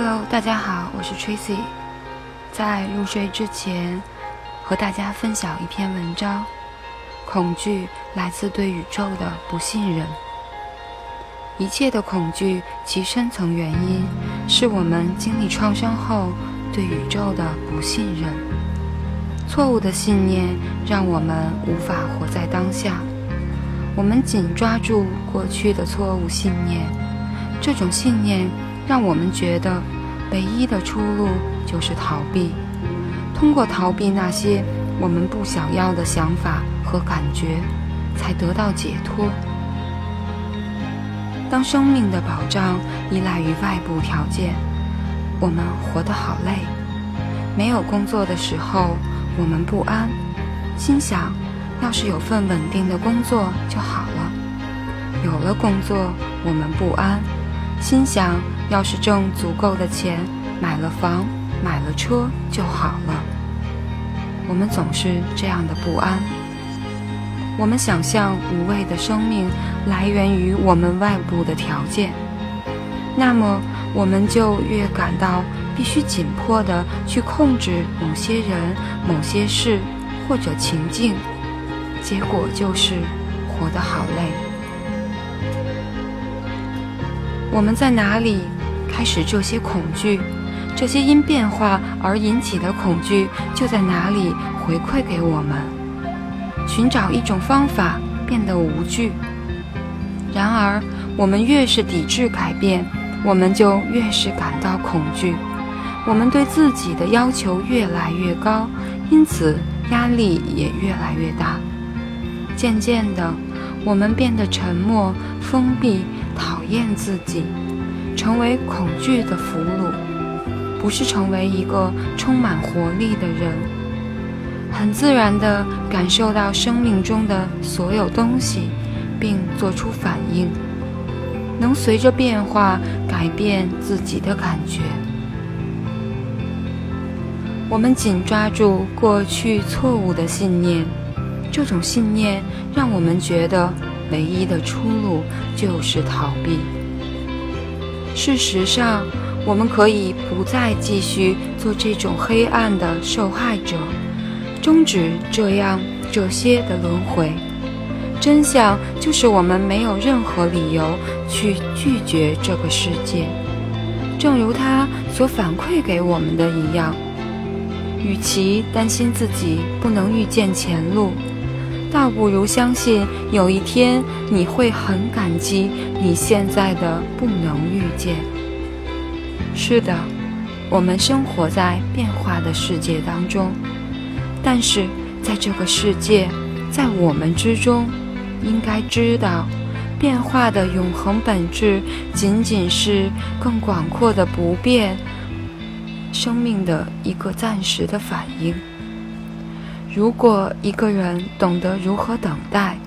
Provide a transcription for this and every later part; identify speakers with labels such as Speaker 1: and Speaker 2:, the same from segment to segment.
Speaker 1: Hello，大家好，我是 Tracy。在入睡之前，和大家分享一篇文章。恐惧来自对宇宙的不信任。一切的恐惧，其深层原因是我们经历创伤后对宇宙的不信任。错误的信念让我们无法活在当下。我们紧抓住过去的错误信念，这种信念。让我们觉得，唯一的出路就是逃避。通过逃避那些我们不想要的想法和感觉，才得到解脱。当生命的保障依赖于外部条件，我们活得好累。没有工作的时候，我们不安，心想：要是有份稳定的工作就好了。有了工作，我们不安，心想。要是挣足够的钱，买了房，买了车就好了。我们总是这样的不安。我们想象无畏的生命来源于我们外部的条件，那么我们就越感到必须紧迫地去控制某些人、某些事或者情境，结果就是活得好累。我们在哪里？开始这些恐惧，这些因变化而引起的恐惧就在哪里回馈给我们？寻找一种方法变得无惧。然而，我们越是抵制改变，我们就越是感到恐惧。我们对自己的要求越来越高，因此压力也越来越大。渐渐的，我们变得沉默、封闭，讨厌自己。成为恐惧的俘虏，不是成为一个充满活力的人。很自然地感受到生命中的所有东西，并做出反应，能随着变化改变自己的感觉。我们紧抓住过去错误的信念，这种信念让我们觉得唯一的出路就是逃避。事实上，我们可以不再继续做这种黑暗的受害者，终止这样这些的轮回。真相就是，我们没有任何理由去拒绝这个世界，正如他所反馈给我们的一样。与其担心自己不能预见前路。倒不如相信有一天你会很感激你现在的不能遇见。是的，我们生活在变化的世界当中，但是在这个世界，在我们之中，应该知道，变化的永恒本质仅仅是更广阔的不变，生命的一个暂时的反应。如果一个人懂得如何等待，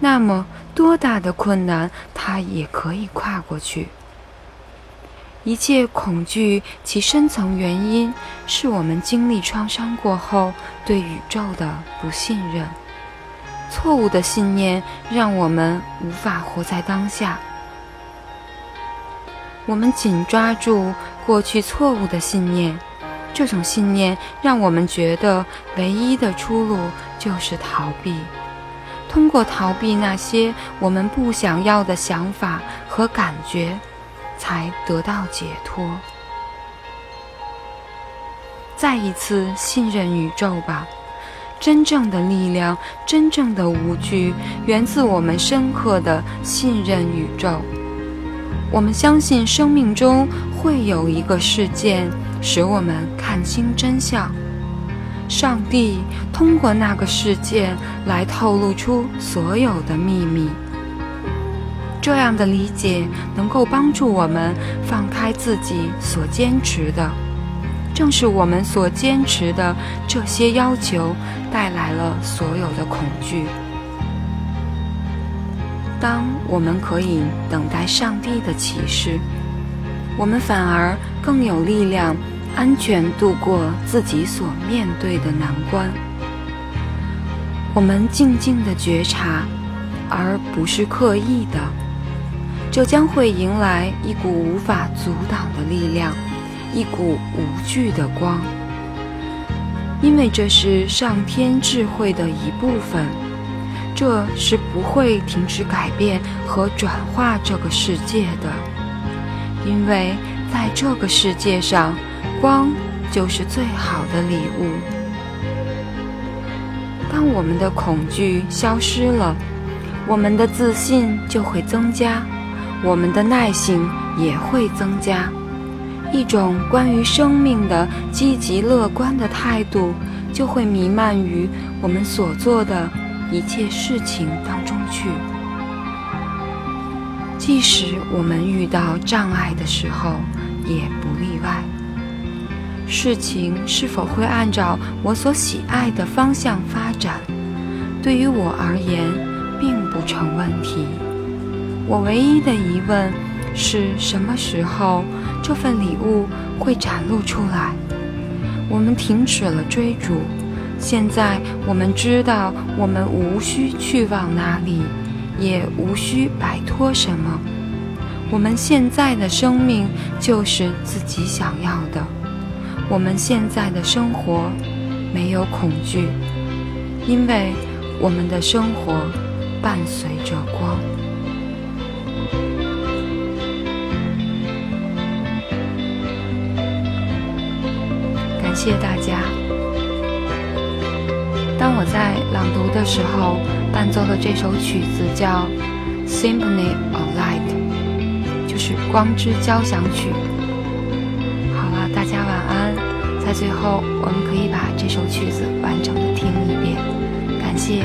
Speaker 1: 那么多大的困难他也可以跨过去。一切恐惧其深层原因是我们经历创伤过后对宇宙的不信任。错误的信念让我们无法活在当下。我们紧抓住过去错误的信念。这种信念让我们觉得唯一的出路就是逃避，通过逃避那些我们不想要的想法和感觉，才得到解脱。再一次信任宇宙吧，真正的力量、真正的无惧，源自我们深刻的信任宇宙。我们相信生命中会有一个事件。使我们看清真相。上帝通过那个事件来透露出所有的秘密。这样的理解能够帮助我们放开自己所坚持的。正是我们所坚持的这些要求带来了所有的恐惧。当我们可以等待上帝的启示，我们反而更有力量。安全度过自己所面对的难关。我们静静的觉察，而不是刻意的，这将会迎来一股无法阻挡的力量，一股无惧的光，因为这是上天智慧的一部分，这是不会停止改变和转化这个世界的，因为在这个世界上，光就是最好的礼物。当我们的恐惧消失了，我们的自信就会增加，我们的耐性也会增加。一种关于生命的积极乐观的态度，就会弥漫于我们所做的一切事情当中去。即使我们遇到障碍的时候，也不例外。事情是否会按照我所喜爱的方向发展，对于我而言并不成问题。我唯一的疑问是什么时候？这份礼物会展露出来。我们停止了追逐，现在我们知道，我们无需去往哪里，也无需摆脱什么。我们现在的生命就是自己想要的。我们现在的生活没有恐惧，因为我们的生活伴随着光。感谢大家。当我在朗读的时候，伴奏的这首曲子叫 symphony of light，就是光之交响曲。好了，大家晚安。在最后，我们可以把这首曲子完整的听一遍，感谢。